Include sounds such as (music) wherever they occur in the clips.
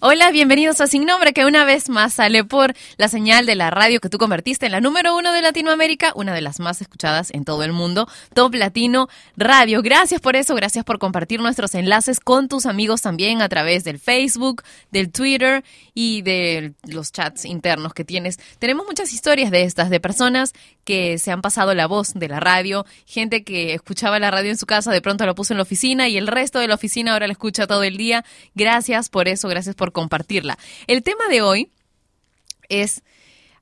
Hola, bienvenidos a Sin Nombre, que una vez más sale por la señal de la radio que tú convertiste en la número uno de Latinoamérica, una de las más escuchadas en todo el mundo, Top Latino Radio. Gracias por eso, gracias por compartir nuestros enlaces con tus amigos también a través del Facebook, del Twitter y de los chats internos que tienes. Tenemos muchas historias de estas, de personas que se han pasado la voz de la radio, gente que escuchaba la radio en su casa, de pronto lo puso en la oficina y el resto de la oficina ahora la escucha todo el día. Gracias por eso, gracias por compartirla. El tema de hoy es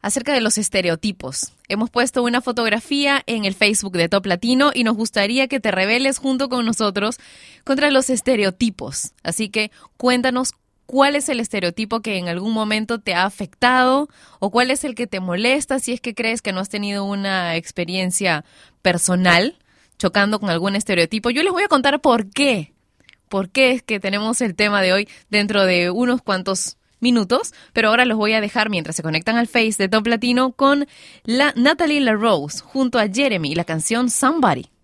acerca de los estereotipos. Hemos puesto una fotografía en el Facebook de Top Latino y nos gustaría que te reveles junto con nosotros contra los estereotipos. Así que cuéntanos cuál es el estereotipo que en algún momento te ha afectado o cuál es el que te molesta si es que crees que no has tenido una experiencia personal chocando con algún estereotipo. Yo les voy a contar por qué por qué es que tenemos el tema de hoy dentro de unos cuantos minutos, pero ahora los voy a dejar mientras se conectan al Face de Top Latino con la Natalie LaRose junto a Jeremy y la canción Somebody.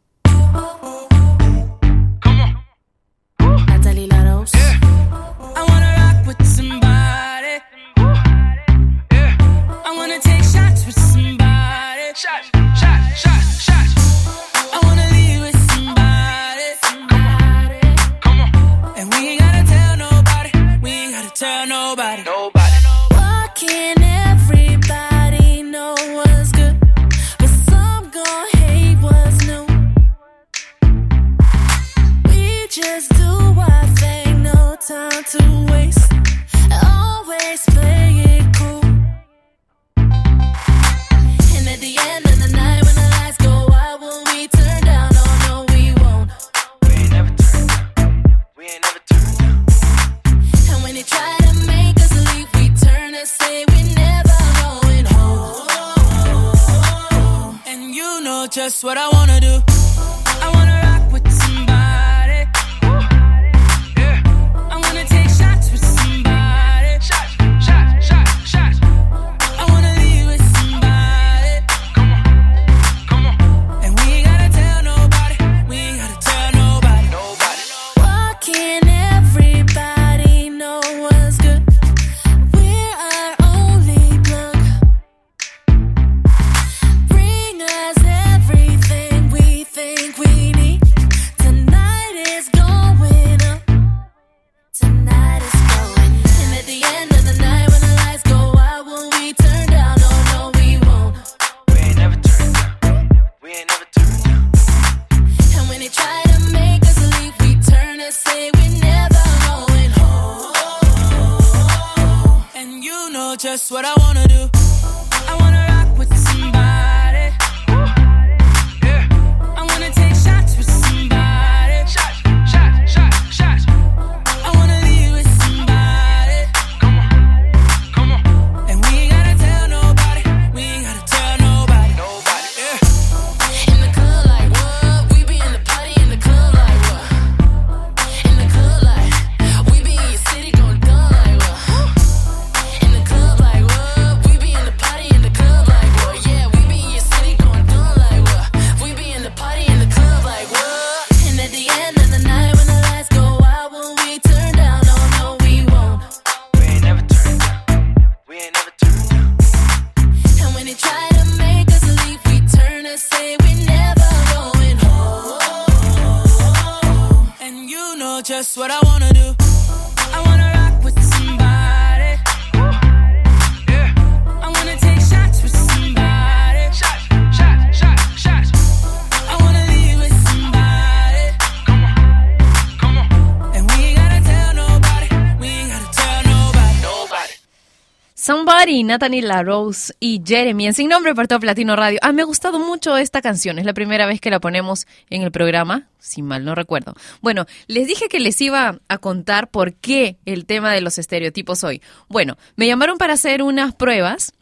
Nobody. Nobody. Why Somebody, Natalie LaRose y Jeremy en Sin Nombre por Top Latino Radio. Ah, me ha gustado mucho esta canción. Es la primera vez que la ponemos en el programa, si mal no recuerdo. Bueno, les dije que les iba a contar por qué el tema de los estereotipos hoy. Bueno, me llamaron para hacer unas pruebas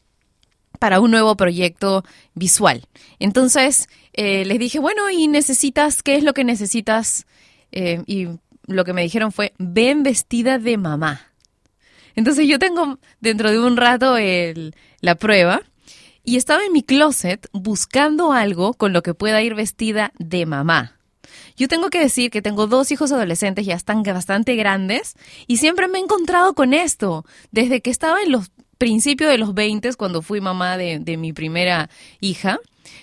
para un nuevo proyecto visual. Entonces, eh, les dije, bueno, ¿y necesitas? ¿Qué es lo que necesitas? Eh, y lo que me dijeron fue, ven vestida de mamá. Entonces yo tengo dentro de un rato el- la prueba y estaba en mi closet buscando algo con lo que pueda ir vestida de mamá. Yo tengo que decir que tengo dos hijos adolescentes, ya están bastante grandes, y siempre me he encontrado con esto. Desde que estaba en los principios de los 20, cuando fui mamá de, de mi primera hija,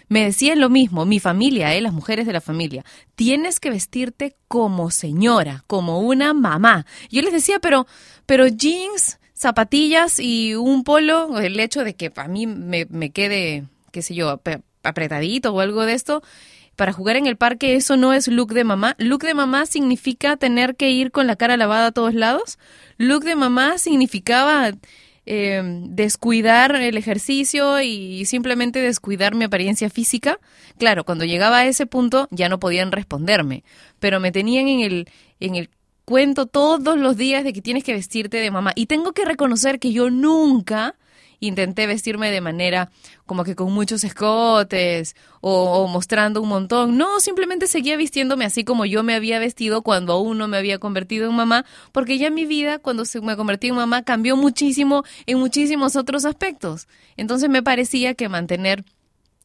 me decían lo mismo, mi familia, eh, las mujeres de la familia, tienes que vestirte como señora, como una mamá. Yo les decía, pero, pero jeans, zapatillas y un polo, el hecho de que a mí me, me quede, qué sé yo, ap- apretadito o algo de esto, para jugar en el parque eso no es look de mamá. Look de mamá significa tener que ir con la cara lavada a todos lados. Look de mamá significaba eh, descuidar el ejercicio y simplemente descuidar mi apariencia física. Claro, cuando llegaba a ese punto ya no podían responderme, pero me tenían en el, en el cuento todos los días de que tienes que vestirte de mamá. Y tengo que reconocer que yo nunca intenté vestirme de manera como que con muchos escotes o, mostrando un montón. No, simplemente seguía vistiéndome así como yo me había vestido cuando aún no me había convertido en mamá, porque ya mi vida, cuando se me convertí en mamá, cambió muchísimo en muchísimos otros aspectos. Entonces me parecía que mantener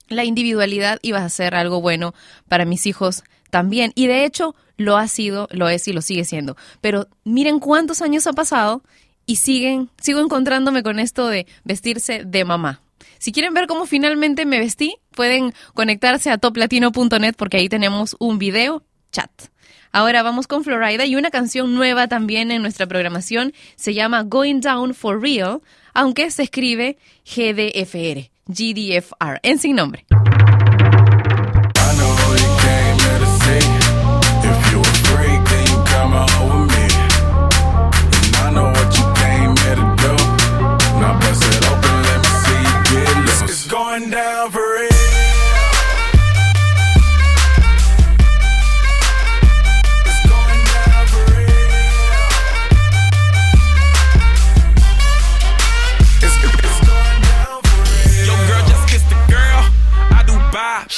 la individualidad iba a ser algo bueno para mis hijos también. Y de hecho lo ha sido, lo es y lo sigue siendo. Pero miren cuántos años ha pasado y siguen, sigo encontrándome con esto de vestirse de mamá. Si quieren ver cómo finalmente me vestí, pueden conectarse a toplatino.net porque ahí tenemos un video chat. Ahora vamos con Florida y una canción nueva también en nuestra programación se llama Going Down for Real, aunque se escribe GDFR, GDFR, en sin nombre.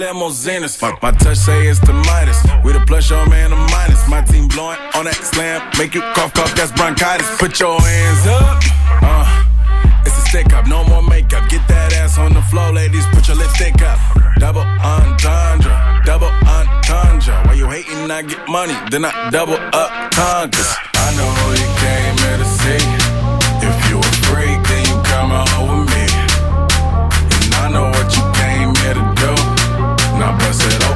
Limousines. My, touch say it's the Midas. We the plus, your man, a minus. My team blowing on that slam. Make you cough, cough, that's bronchitis. Put your hands up. Uh. It's a stick up, no more makeup. Get that ass on the floor, ladies. Put your lipstick up. Double entendre, double entendre. Why you hating? I get money, then I double up conquers. I know you came here to see. Now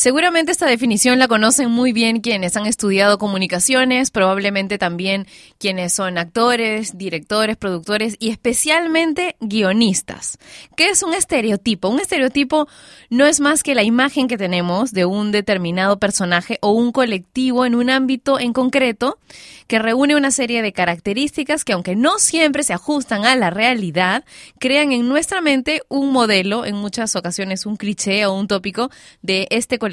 Seguramente esta definición la conocen muy bien quienes han estudiado comunicaciones, probablemente también quienes son actores, directores, productores y especialmente guionistas. ¿Qué es un estereotipo? Un estereotipo no es más que la imagen que tenemos de un determinado personaje o un colectivo en un ámbito en concreto que reúne una serie de características que aunque no siempre se ajustan a la realidad, crean en nuestra mente un modelo, en muchas ocasiones un cliché o un tópico de este colectivo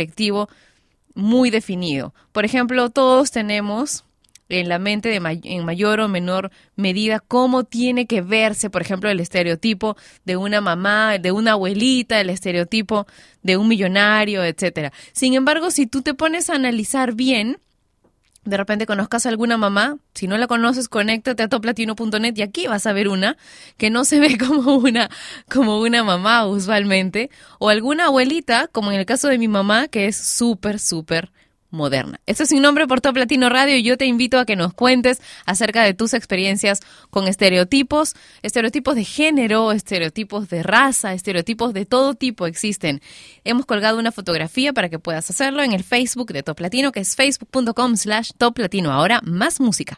muy definido. Por ejemplo, todos tenemos en la mente de en mayor o menor medida cómo tiene que verse, por ejemplo, el estereotipo de una mamá, de una abuelita, el estereotipo de un millonario, etcétera. Sin embargo, si tú te pones a analizar bien, de repente conozcas a alguna mamá, si no la conoces, conéctate a toplatino.net y aquí vas a ver una que no se ve (laughs) como una, como una mamá usualmente, o alguna abuelita, como en el caso de mi mamá, que es súper, súper moderna. Esto es Sin Nombre por Top Latino Radio y yo te invito a que nos cuentes acerca de tus experiencias con estereotipos, estereotipos de género, estereotipos de raza, estereotipos de todo tipo existen. Hemos colgado una fotografía para que puedas hacerlo en el Facebook de Top Latino, que es facebook.com slash Top Latino. Ahora, más música.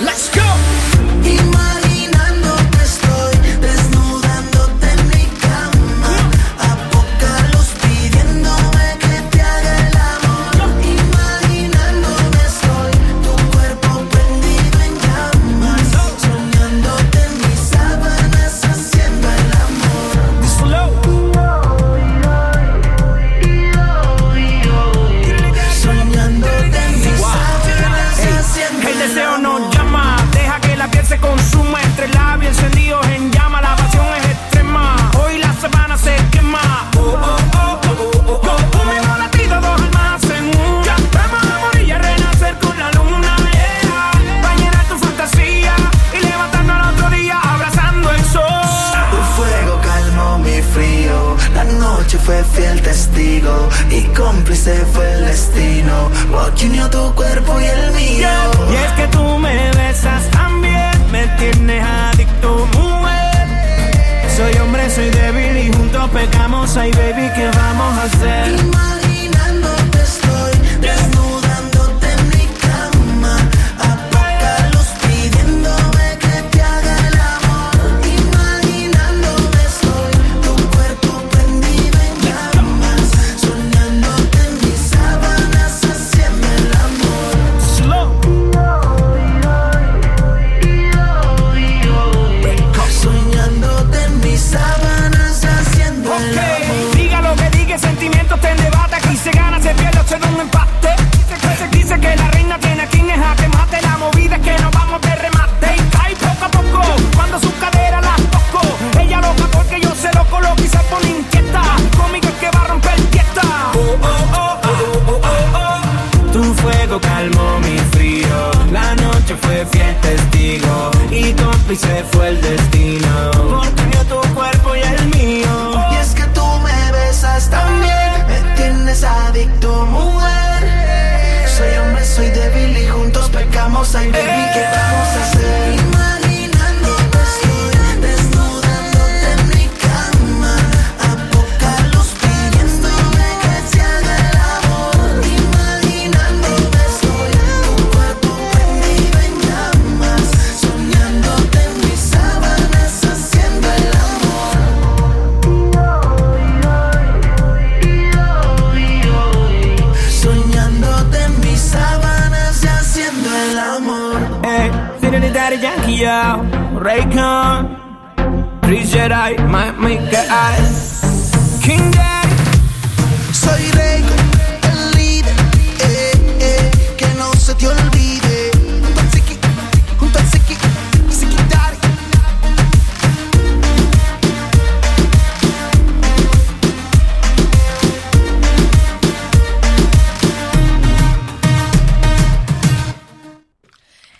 Let's go. Cómplice fue el destino. What unió tu cuerpo y el mío. Y es que tú me besas también, me tienes adicto, mujer. Soy hombre, soy débil y juntos pecamos. Ay, baby, ¿qué vamos a hacer?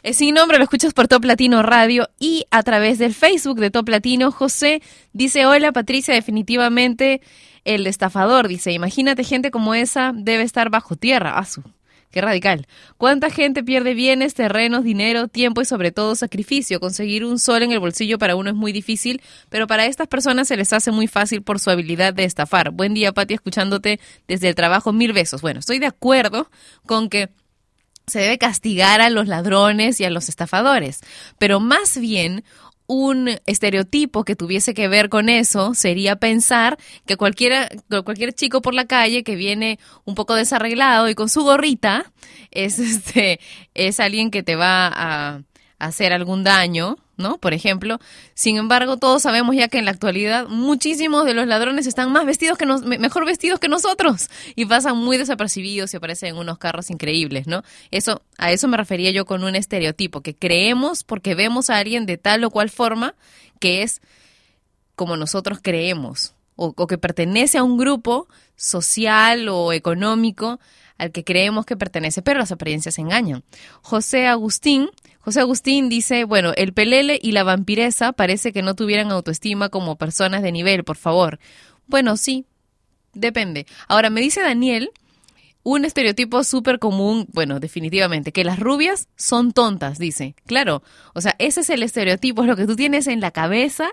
Es sin nombre, lo escuchas por Top Latino Radio y a través del Facebook de Top Latino. José dice, hola Patricia, definitivamente el estafador. Dice, imagínate gente como esa debe estar bajo tierra. Asu, qué radical. ¿Cuánta gente pierde bienes, terrenos, dinero, tiempo y sobre todo sacrificio? Conseguir un sol en el bolsillo para uno es muy difícil, pero para estas personas se les hace muy fácil por su habilidad de estafar. Buen día, Pati, escuchándote desde el trabajo. Mil besos. Bueno, estoy de acuerdo con que se debe castigar a los ladrones y a los estafadores, pero más bien un estereotipo que tuviese que ver con eso sería pensar que cualquiera, cualquier chico por la calle que viene un poco desarreglado y con su gorrita es (laughs) este es alguien que te va a hacer algún daño, ¿no? Por ejemplo. Sin embargo, todos sabemos ya que en la actualidad muchísimos de los ladrones están más vestidos que nos, me- mejor vestidos que nosotros y pasan muy desapercibidos y aparecen en unos carros increíbles, ¿no? Eso, a eso me refería yo con un estereotipo, que creemos porque vemos a alguien de tal o cual forma que es como nosotros creemos o, o que pertenece a un grupo social o económico al que creemos que pertenece, pero las apariencias engañan. José Agustín, José Agustín dice, bueno, el pelele y la vampiresa parece que no tuvieran autoestima como personas de nivel, por favor. Bueno, sí, depende. Ahora, me dice Daniel, un estereotipo súper común, bueno, definitivamente, que las rubias son tontas, dice. Claro, o sea, ese es el estereotipo, es lo que tú tienes en la cabeza,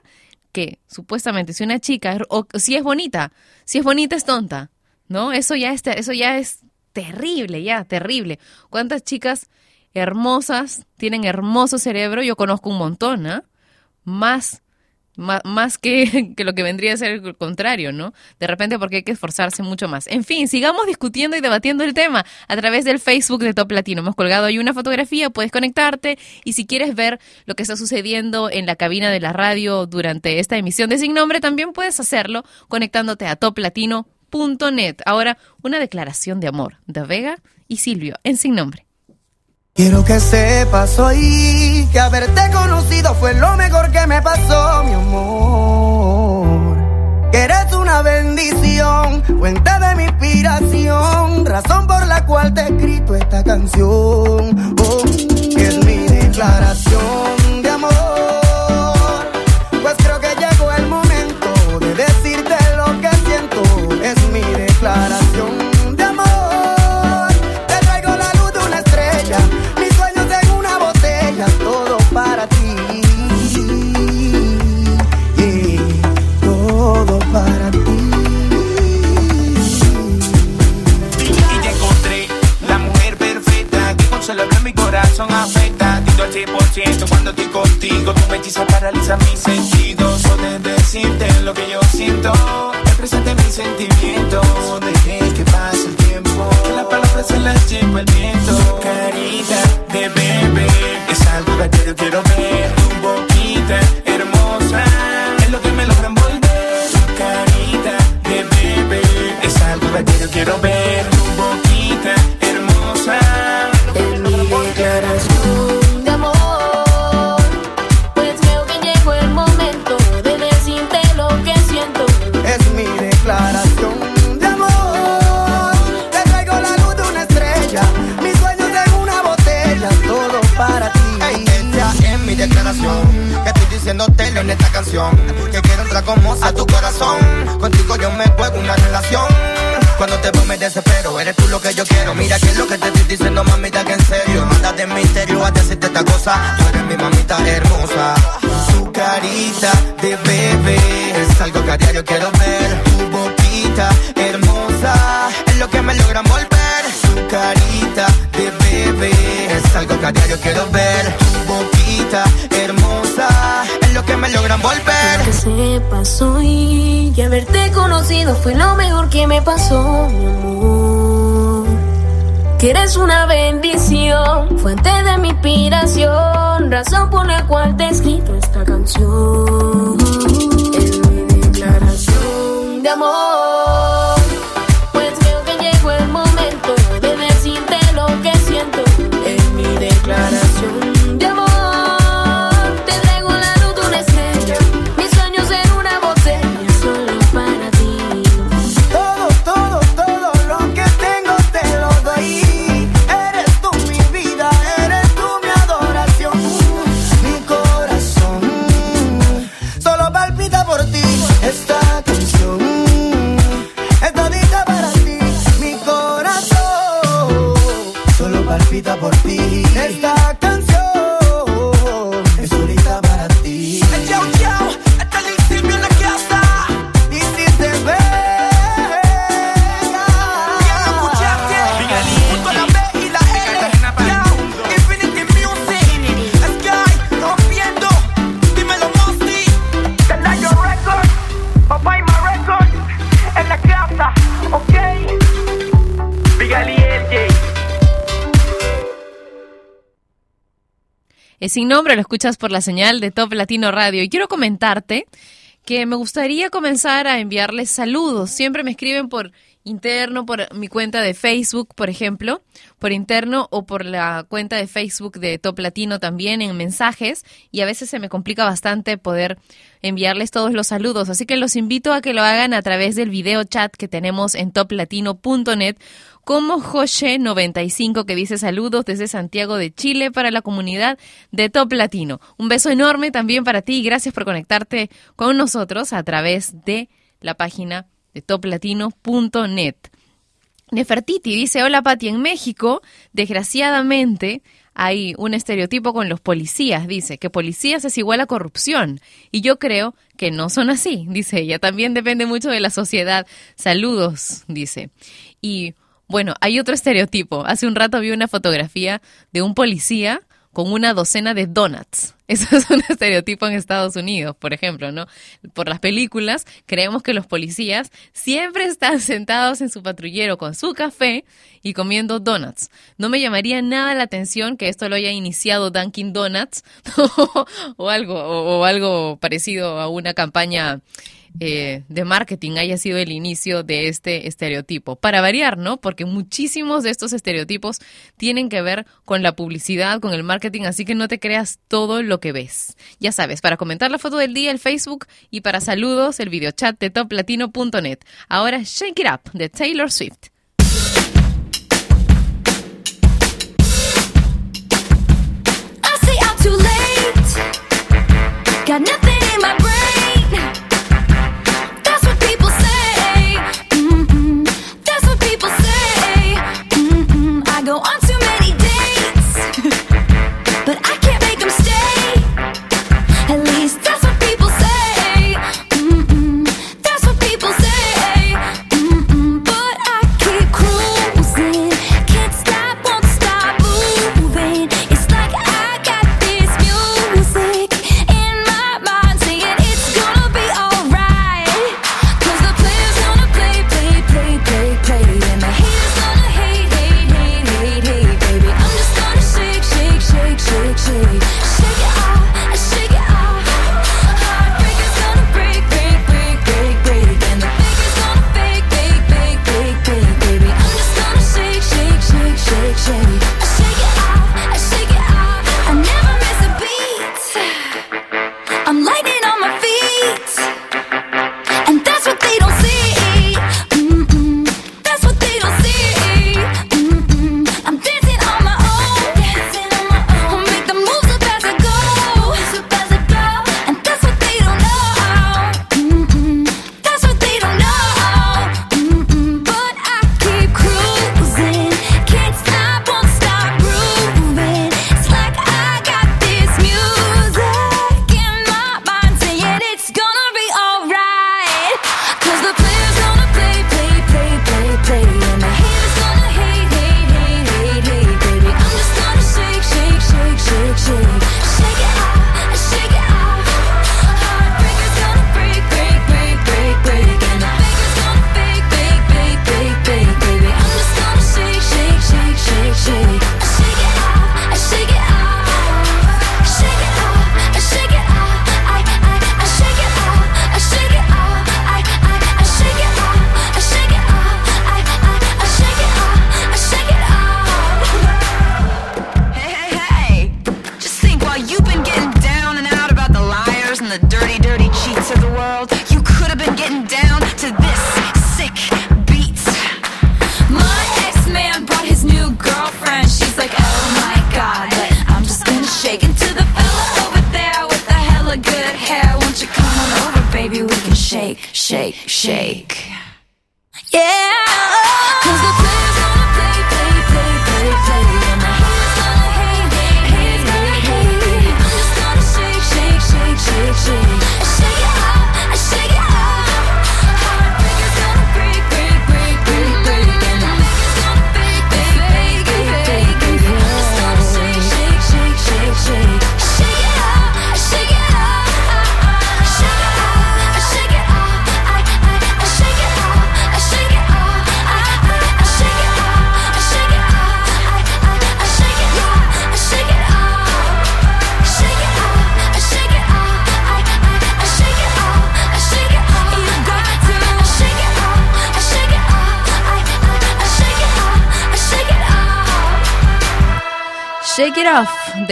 que supuestamente si una chica, o si es bonita, si es bonita es tonta, ¿no? Eso ya es, eso ya es terrible, ya, terrible. ¿Cuántas chicas hermosas tienen hermoso cerebro? Yo conozco un montón, ¿ah? Más Ma- más que, (laughs) que lo que vendría a ser el contrario, ¿no? De repente porque hay que esforzarse mucho más. En fin, sigamos discutiendo y debatiendo el tema a través del Facebook de Top Latino. Hemos colgado ahí una fotografía, puedes conectarte y si quieres ver lo que está sucediendo en la cabina de la radio durante esta emisión de Sin Nombre, también puedes hacerlo conectándote a toplatino.net. Ahora, una declaración de amor de Vega y Silvio en Sin Nombre. Quiero que sepas hoy que haberte conocido fue lo mejor que me pasó, mi amor. Que eres una bendición, fuente de mi inspiración, razón por la cual te he escrito esta canción. Oh, es mi declaración de amor. Pues corazón afecta. Tito al 100% cuando estoy contigo. Tu hechiza paraliza mis sentidos. Poder decirte lo que yo siento. El presente mis sentimientos. Dejé que pase el tiempo. Que las palabras se las lleva el viento. Carita de bebé es algo que yo quiero ver. Tu boquita hermosa es lo que me logra envolver. Tu carita de bebé es algo que yo quiero ver. Diciéndote en esta canción. Que quiero entrar como a tu corazón. Contigo yo me juego una relación. Cuando te veo me desespero Eres tú lo que yo quiero. Mira que es lo que te estoy diciendo mamita que en serio. Manda de misterio a decirte esta cosa. Tú eres mi mamita hermosa. Tu carita de bebé Es algo que a diario quiero ver. Tu boquita hermosa Es lo que me logra envolver Tu carita de bebé Es algo que a diario quiero ver. Tu boquita hermosa lo que me logra envolver Que sepas hoy que haberte conocido fue lo mejor que me pasó, mi amor. Que eres una bendición, fuente de mi inspiración, razón por la cual te he escrito esta canción. Es mi declaración de amor. Es sin nombre, lo escuchas por la señal de Top Latino Radio. Y quiero comentarte que me gustaría comenzar a enviarles saludos. Siempre me escriben por interno, por mi cuenta de Facebook, por ejemplo, por interno o por la cuenta de Facebook de Top Latino también en mensajes y a veces se me complica bastante poder enviarles todos los saludos, así que los invito a que lo hagan a través del video chat que tenemos en toplatino.net como José95 que dice saludos desde Santiago de Chile para la comunidad de Top Latino. Un beso enorme también para ti y gracias por conectarte con nosotros a través de la página de toplatino.net. Nefertiti dice, hola Pati, en México, desgraciadamente, hay un estereotipo con los policías, dice, que policías es igual a corrupción. Y yo creo que no son así, dice ella. También depende mucho de la sociedad. Saludos, dice. Y bueno, hay otro estereotipo. Hace un rato vi una fotografía de un policía con una docena de donuts. (laughs) Eso es un estereotipo en Estados Unidos, por ejemplo, ¿no? Por las películas, creemos que los policías siempre están (laughs) sentados en su patrullero con su café y comiendo donuts. No me llamaría nada la atención que esto lo haya iniciado Dunkin' Donuts (laughs) o algo o, o algo parecido a una campaña eh, de marketing haya sido el inicio de este estereotipo. Para variar, ¿no? Porque muchísimos de estos estereotipos tienen que ver con la publicidad, con el marketing, así que no te creas todo lo que ves. Ya sabes, para comentar la foto del día, el Facebook y para saludos, el videochat de toplatino.net. Ahora, Shake It Up de Taylor Swift. Got nothing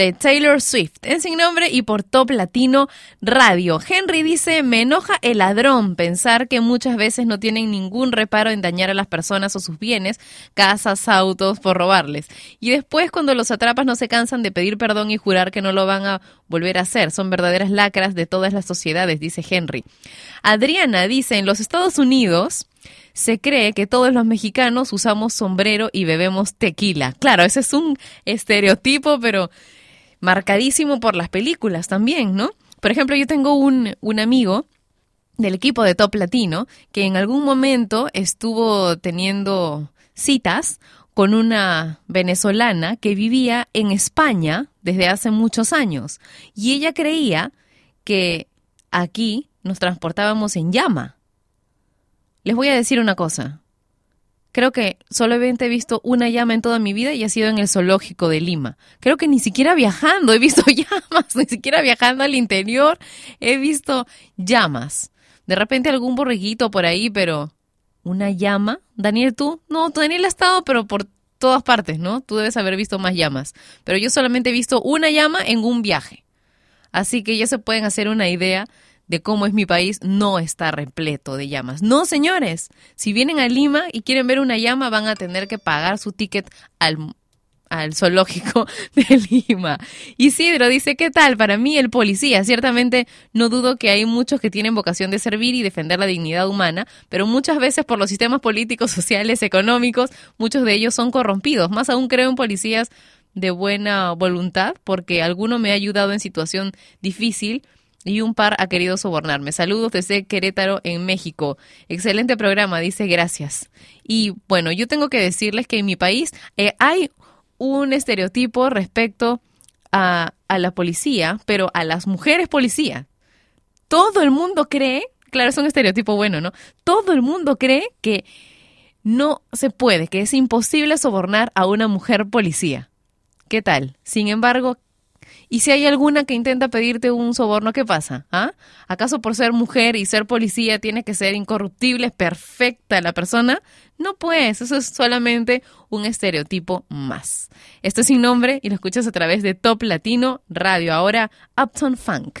de Taylor Swift en Sin Nombre y por Top Latino Radio. Henry dice, me enoja el ladrón pensar que muchas veces no tienen ningún reparo en dañar a las personas o sus bienes, casas, autos, por robarles. Y después cuando los atrapas no se cansan de pedir perdón y jurar que no lo van a volver a hacer. Son verdaderas lacras de todas las sociedades, dice Henry. Adriana dice, en los Estados Unidos se cree que todos los mexicanos usamos sombrero y bebemos tequila. Claro, ese es un estereotipo, pero marcadísimo por las películas también, ¿no? Por ejemplo, yo tengo un, un amigo del equipo de Top Latino que en algún momento estuvo teniendo citas con una venezolana que vivía en España desde hace muchos años y ella creía que aquí nos transportábamos en llama. Les voy a decir una cosa. Creo que solamente he visto una llama en toda mi vida y ha sido en el zoológico de Lima. Creo que ni siquiera viajando he visto (laughs) llamas, ni siquiera viajando al interior he visto llamas. De repente algún borreguito por ahí, pero una llama. Daniel, tú, no, Daniel ha estado, pero por todas partes, ¿no? Tú debes haber visto más llamas. Pero yo solamente he visto una llama en un viaje. Así que ya se pueden hacer una idea de cómo es mi país, no está repleto de llamas. No, señores, si vienen a Lima y quieren ver una llama, van a tener que pagar su ticket al, al zoológico (laughs) de Lima. Isidro dice, ¿qué tal? Para mí el policía, ciertamente no dudo que hay muchos que tienen vocación de servir y defender la dignidad humana, pero muchas veces por los sistemas políticos, (laughs) sociales, económicos, muchos de ellos son corrompidos. Más aún creo en policías de buena voluntad, porque alguno me ha ayudado en situación difícil y un par ha querido sobornarme. Saludos desde Querétaro, en México. Excelente programa, dice gracias. Y bueno, yo tengo que decirles que en mi país eh, hay un estereotipo respecto a, a la policía, pero a las mujeres policía. Todo el mundo cree, claro, es un estereotipo bueno, ¿no? Todo el mundo cree que no se puede, que es imposible sobornar a una mujer policía. ¿Qué tal? Sin embargo, y si hay alguna que intenta pedirte un soborno, ¿qué pasa? ¿Ah? ¿Acaso por ser mujer y ser policía tiene que ser incorruptible, perfecta la persona? No pues, eso es solamente un estereotipo más. Esto es sin nombre y lo escuchas a través de Top Latino Radio, ahora Upton Funk.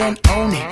dead and own it,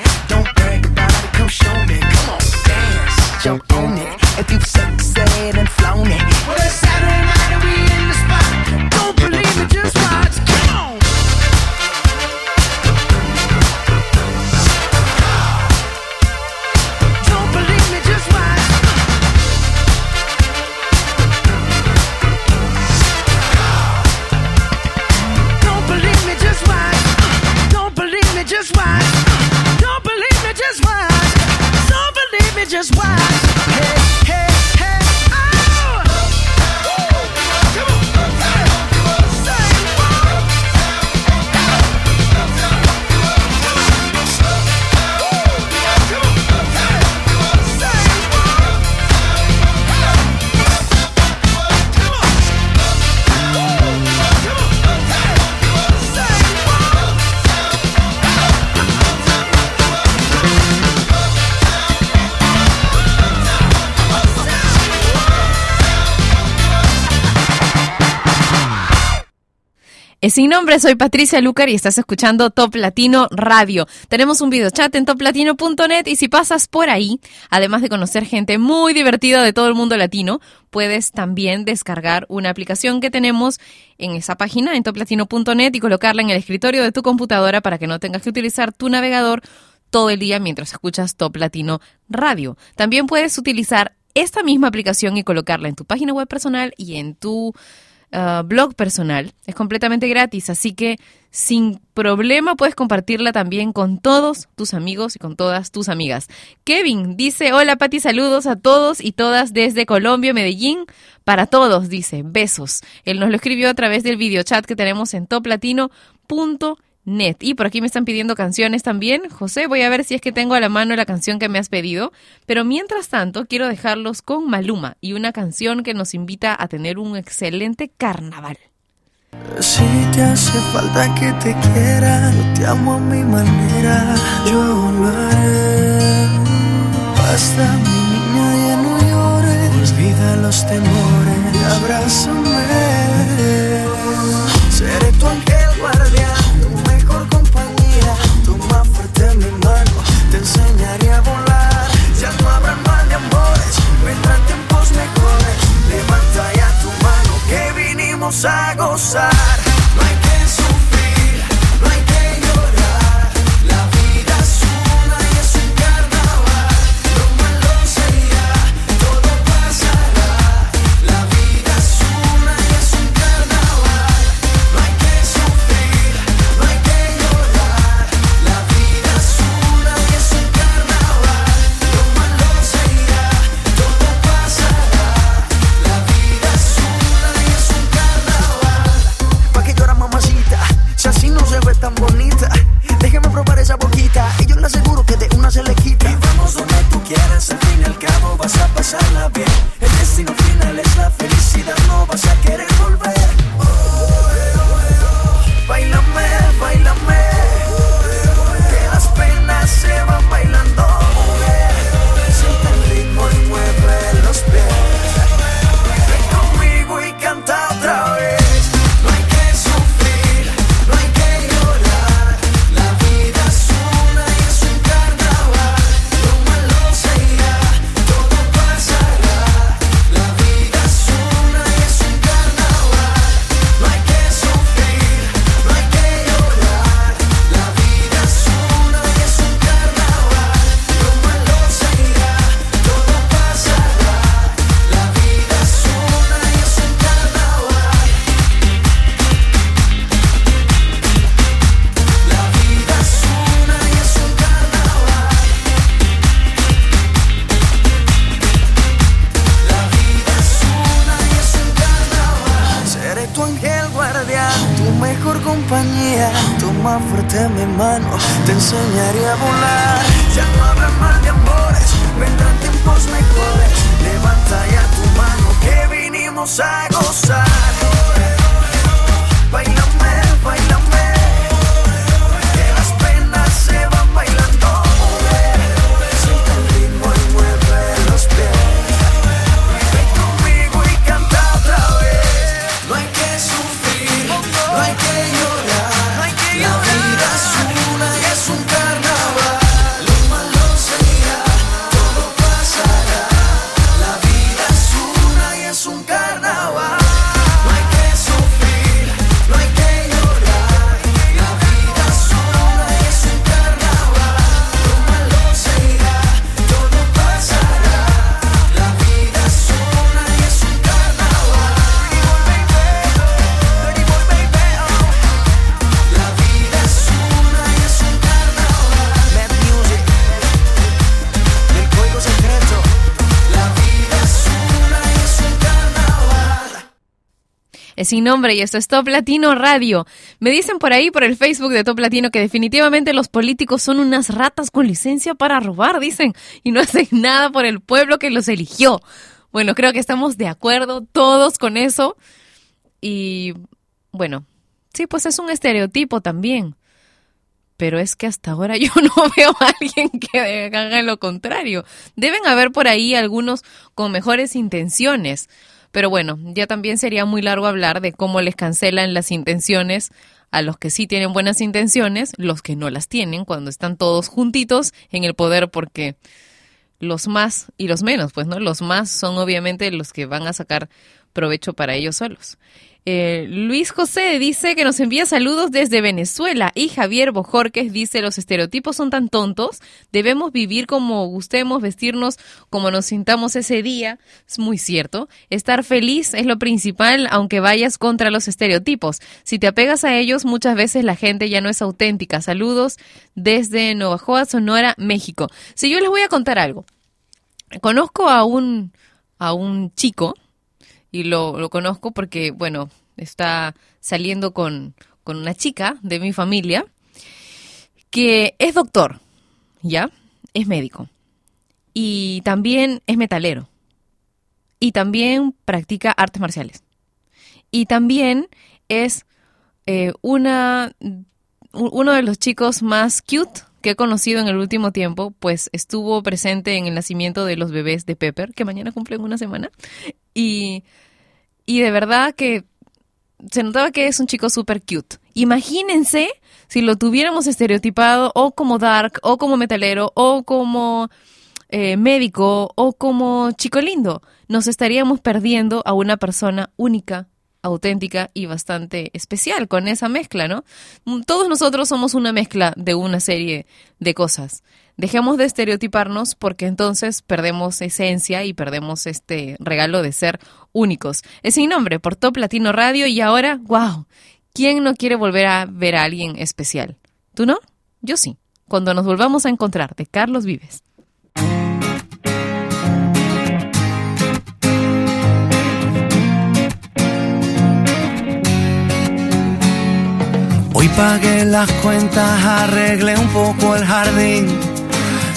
sin nombre, soy Patricia Lucar y estás escuchando Top Latino Radio. Tenemos un video chat en toplatino.net y si pasas por ahí, además de conocer gente muy divertida de todo el mundo latino, puedes también descargar una aplicación que tenemos en esa página en toplatino.net y colocarla en el escritorio de tu computadora para que no tengas que utilizar tu navegador todo el día mientras escuchas Top Latino Radio. También puedes utilizar esta misma aplicación y colocarla en tu página web personal y en tu uh, blog personal. Es completamente gratis, así que sin problema puedes compartirla también con todos tus amigos y con todas tus amigas. Kevin dice, hola Pati, saludos a todos y todas desde Colombia, Medellín. Para todos, dice, besos. Él nos lo escribió a través del videochat que tenemos en toplatino.net. Y por aquí me están pidiendo canciones también. José, voy a ver si es que tengo a la mano la canción que me has pedido. Pero mientras tanto, quiero dejarlos con Maluma y una canción que nos invita a tener un excelente carnaval. Si te hace falta que te quiera, yo te amo a mi manera, yo lo haré. Mi niña, no llores, los temores abrázame. Vinimos a gozar. El destino final es la felicidad, no vas a querer volver. Es sin nombre y esto es Top Latino Radio. Me dicen por ahí, por el Facebook de Top Latino, que definitivamente los políticos son unas ratas con licencia para robar, dicen, y no hacen nada por el pueblo que los eligió. Bueno, creo que estamos de acuerdo todos con eso. Y bueno, sí, pues es un estereotipo también. Pero es que hasta ahora yo (laughs) no veo a alguien que haga lo contrario. Deben haber por ahí algunos con mejores intenciones. Pero bueno, ya también sería muy largo hablar de cómo les cancelan las intenciones a los que sí tienen buenas intenciones, los que no las tienen cuando están todos juntitos en el poder porque los más y los menos, pues, ¿no? Los más son obviamente los que van a sacar provecho para ellos solos. Eh, Luis José dice que nos envía saludos desde Venezuela y Javier Bojorques dice los estereotipos son tan tontos, debemos vivir como gustemos, vestirnos como nos sintamos ese día, es muy cierto, estar feliz es lo principal aunque vayas contra los estereotipos, si te apegas a ellos muchas veces la gente ya no es auténtica, saludos desde Navajoa, Sonora, México. Si yo les voy a contar algo, conozco a un, a un chico, y lo, lo conozco porque, bueno, está saliendo con, con una chica de mi familia que es doctor, ¿ya? Es médico. Y también es metalero. Y también practica artes marciales. Y también es eh, una, uno de los chicos más cute que he conocido en el último tiempo, pues estuvo presente en el nacimiento de los bebés de Pepper, que mañana cumplen una semana. Y, y de verdad que se notaba que es un chico súper cute. Imagínense si lo tuviéramos estereotipado o como dark, o como metalero, o como eh, médico, o como chico lindo. Nos estaríamos perdiendo a una persona única, auténtica y bastante especial con esa mezcla, ¿no? Todos nosotros somos una mezcla de una serie de cosas. Dejemos de estereotiparnos porque entonces perdemos esencia y perdemos este regalo de ser únicos. Es sin nombre por Top Latino Radio y ahora, wow, ¿quién no quiere volver a ver a alguien especial? ¿Tú no? Yo sí. Cuando nos volvamos a encontrar, de Carlos Vives. Hoy pagué las cuentas, arreglé un poco el jardín,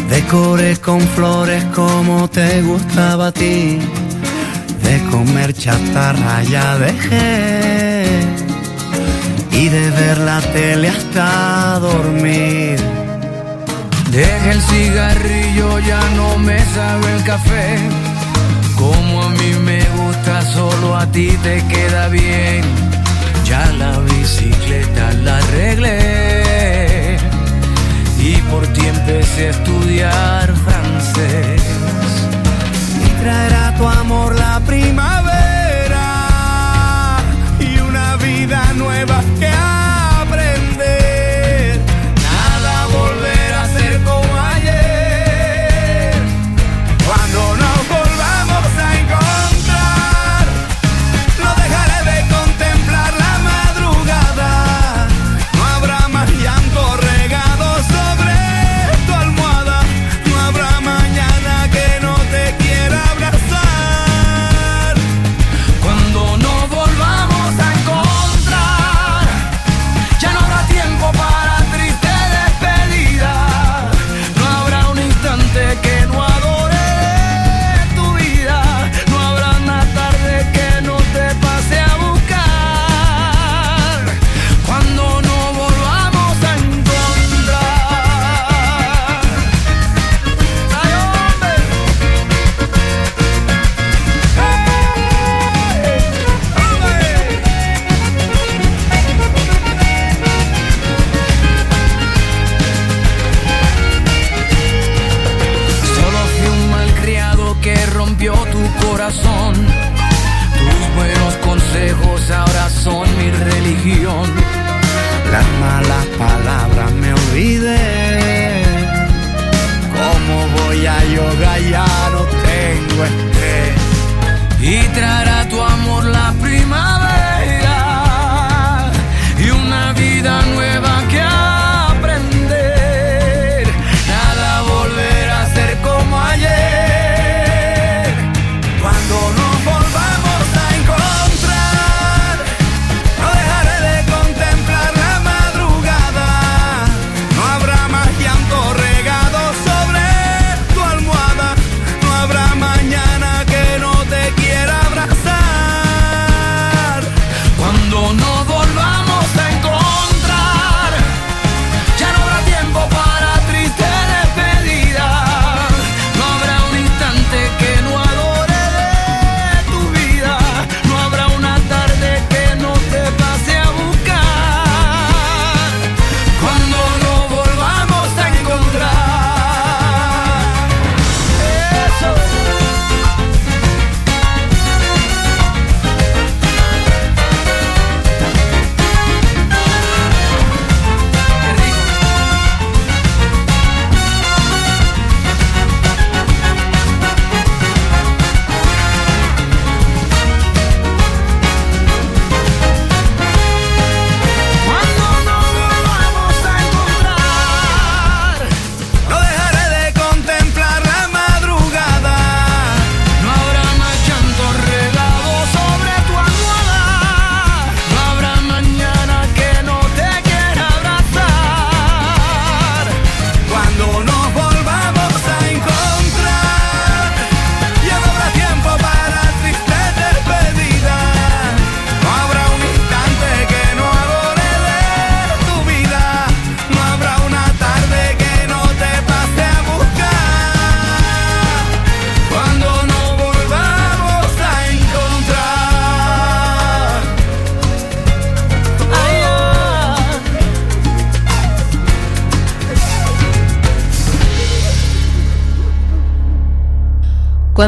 decoré con flores como te gustaba a ti, de comer chatarra ya dejé y de ver la tele hasta dormir. Deja el cigarrillo, ya no me sabe el café. Como a mí me gusta, solo a ti te queda bien. Ya la bicicleta la arreglé. Y por ti empecé a estudiar francés. Y traerá tu amor la primavera. Y una vida nueva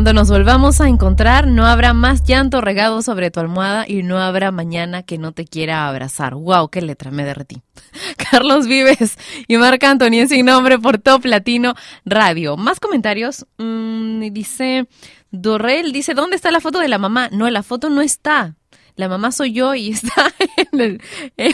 Cuando nos volvamos a encontrar, no habrá más llanto regado sobre tu almohada y no habrá mañana que no te quiera abrazar. ¡Wow! ¡Qué letra! Me derretí. (laughs) Carlos Vives y Marc Anthony sin nombre por Top Latino Radio. Más comentarios. Mm, dice Dorrel, dice, ¿dónde está la foto de la mamá? No, la foto no está. La mamá soy yo y está (laughs) en,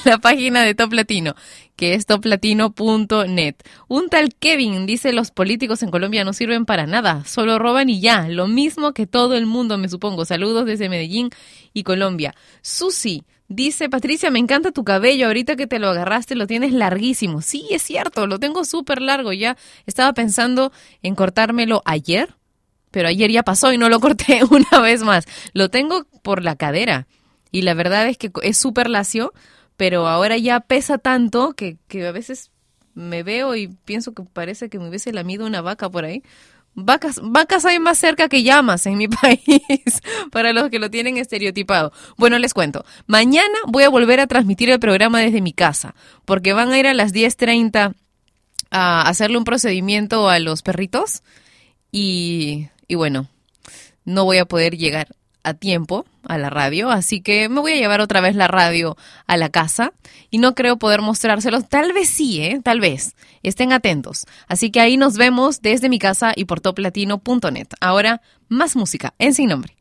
la página de Top Latino, que es toplatino.net. Un tal Kevin dice, los políticos en Colombia no sirven para nada, solo roban y ya. Lo mismo que todo el mundo, me supongo. Saludos desde Medellín y Colombia. Susi dice, Patricia, me encanta tu cabello. Ahorita que te lo agarraste lo tienes larguísimo. Sí, es cierto, lo tengo súper largo ya. Estaba pensando en cortármelo ayer, pero ayer ya pasó y no lo corté (laughs) una vez más. Lo tengo por la cadera y la verdad es que es súper lacio, pero ahora ya pesa tanto que, que a veces me veo y pienso que parece que me hubiese lamido una vaca por ahí. Vacas, vacas hay más cerca que llamas en mi (laughs) país, para los que lo tienen estereotipado. Bueno, les cuento. Mañana voy a volver a transmitir el programa desde mi casa, porque van a ir a las 10.30 a hacerle un procedimiento a los perritos y, y bueno, no voy a poder llegar a tiempo a la radio, así que me voy a llevar otra vez la radio a la casa y no creo poder mostrárselos. Tal vez sí, ¿eh? Tal vez. Estén atentos. Así que ahí nos vemos desde mi casa y por toplatino.net. Ahora, más música en sin nombre.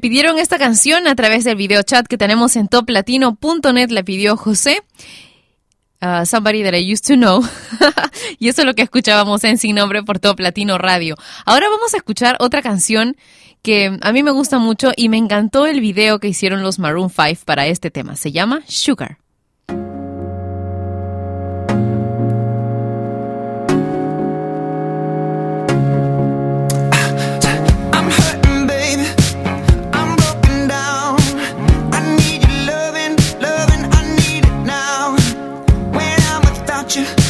Pidieron esta canción a través del video chat que tenemos en toplatino.net, la pidió José. Uh, somebody that I used to know. (laughs) y eso es lo que escuchábamos en Sin Nombre por Top Latino Radio. Ahora vamos a escuchar otra canción que a mí me gusta mucho y me encantó el video que hicieron los Maroon 5 para este tema. Se llama Sugar. without you.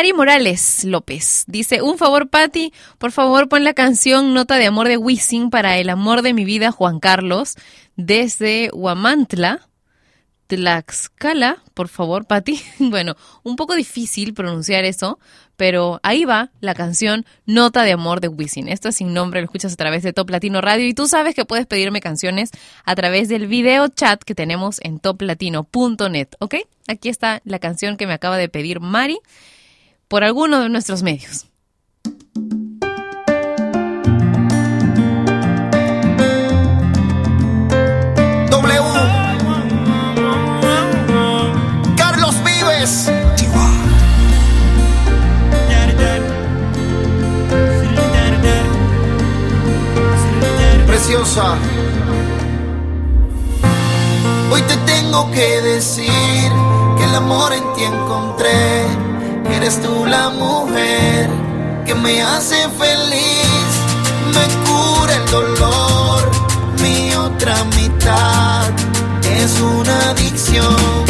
Mari Morales López dice, un favor Patti, por favor pon la canción Nota de Amor de Wisin para el amor de mi vida Juan Carlos desde Huamantla, Tlaxcala, por favor Patti. (laughs) Bueno, un poco difícil pronunciar eso, pero ahí va la canción Nota de Amor de Wisin. Esto es sin nombre, lo escuchas a través de Top Latino Radio y tú sabes que puedes pedirme canciones a través del video chat que tenemos en toplatino.net, ¿ok? Aquí está la canción que me acaba de pedir Mari por alguno de nuestros medios. W. Carlos Vives. Preciosa. Hoy te tengo que decir que el amor en ti encontré. Eres tú la mujer que me hace feliz, me cura el dolor. Mi otra mitad es una adicción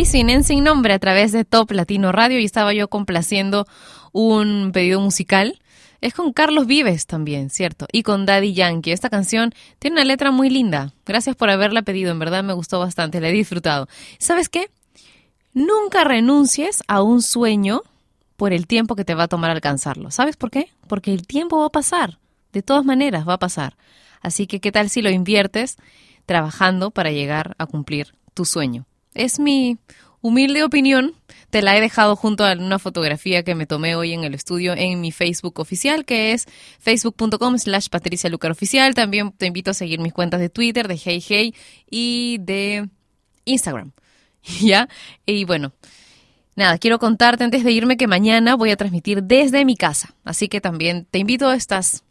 Era Wisin en Sin Nombre a través de Top Latino Radio y estaba yo complaciendo un pedido musical. Es con Carlos Vives también, ¿cierto? Y con Daddy Yankee. Esta canción tiene una letra muy linda. Gracias por haberla pedido, en verdad me gustó bastante, la he disfrutado. ¿Sabes qué? Nunca renuncies a un sueño por el tiempo que te va a tomar alcanzarlo. ¿Sabes por qué? Porque el tiempo va a pasar. De todas maneras, va a pasar. Así que, ¿qué tal si lo inviertes trabajando para llegar a cumplir tu sueño? Es mi humilde opinión. Te la he dejado junto a una fotografía que me tomé hoy en el estudio en mi Facebook oficial, que es facebook.com slash Patricia Oficial. También te invito a seguir mis cuentas de Twitter, de Hey Hey y de Instagram. (laughs) ¿Ya? Y bueno, nada, quiero contarte antes de irme que mañana voy a transmitir desde mi casa. Así que también te invito, estás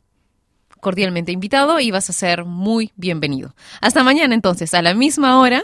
cordialmente invitado y vas a ser muy bienvenido. Hasta mañana entonces, a la misma hora,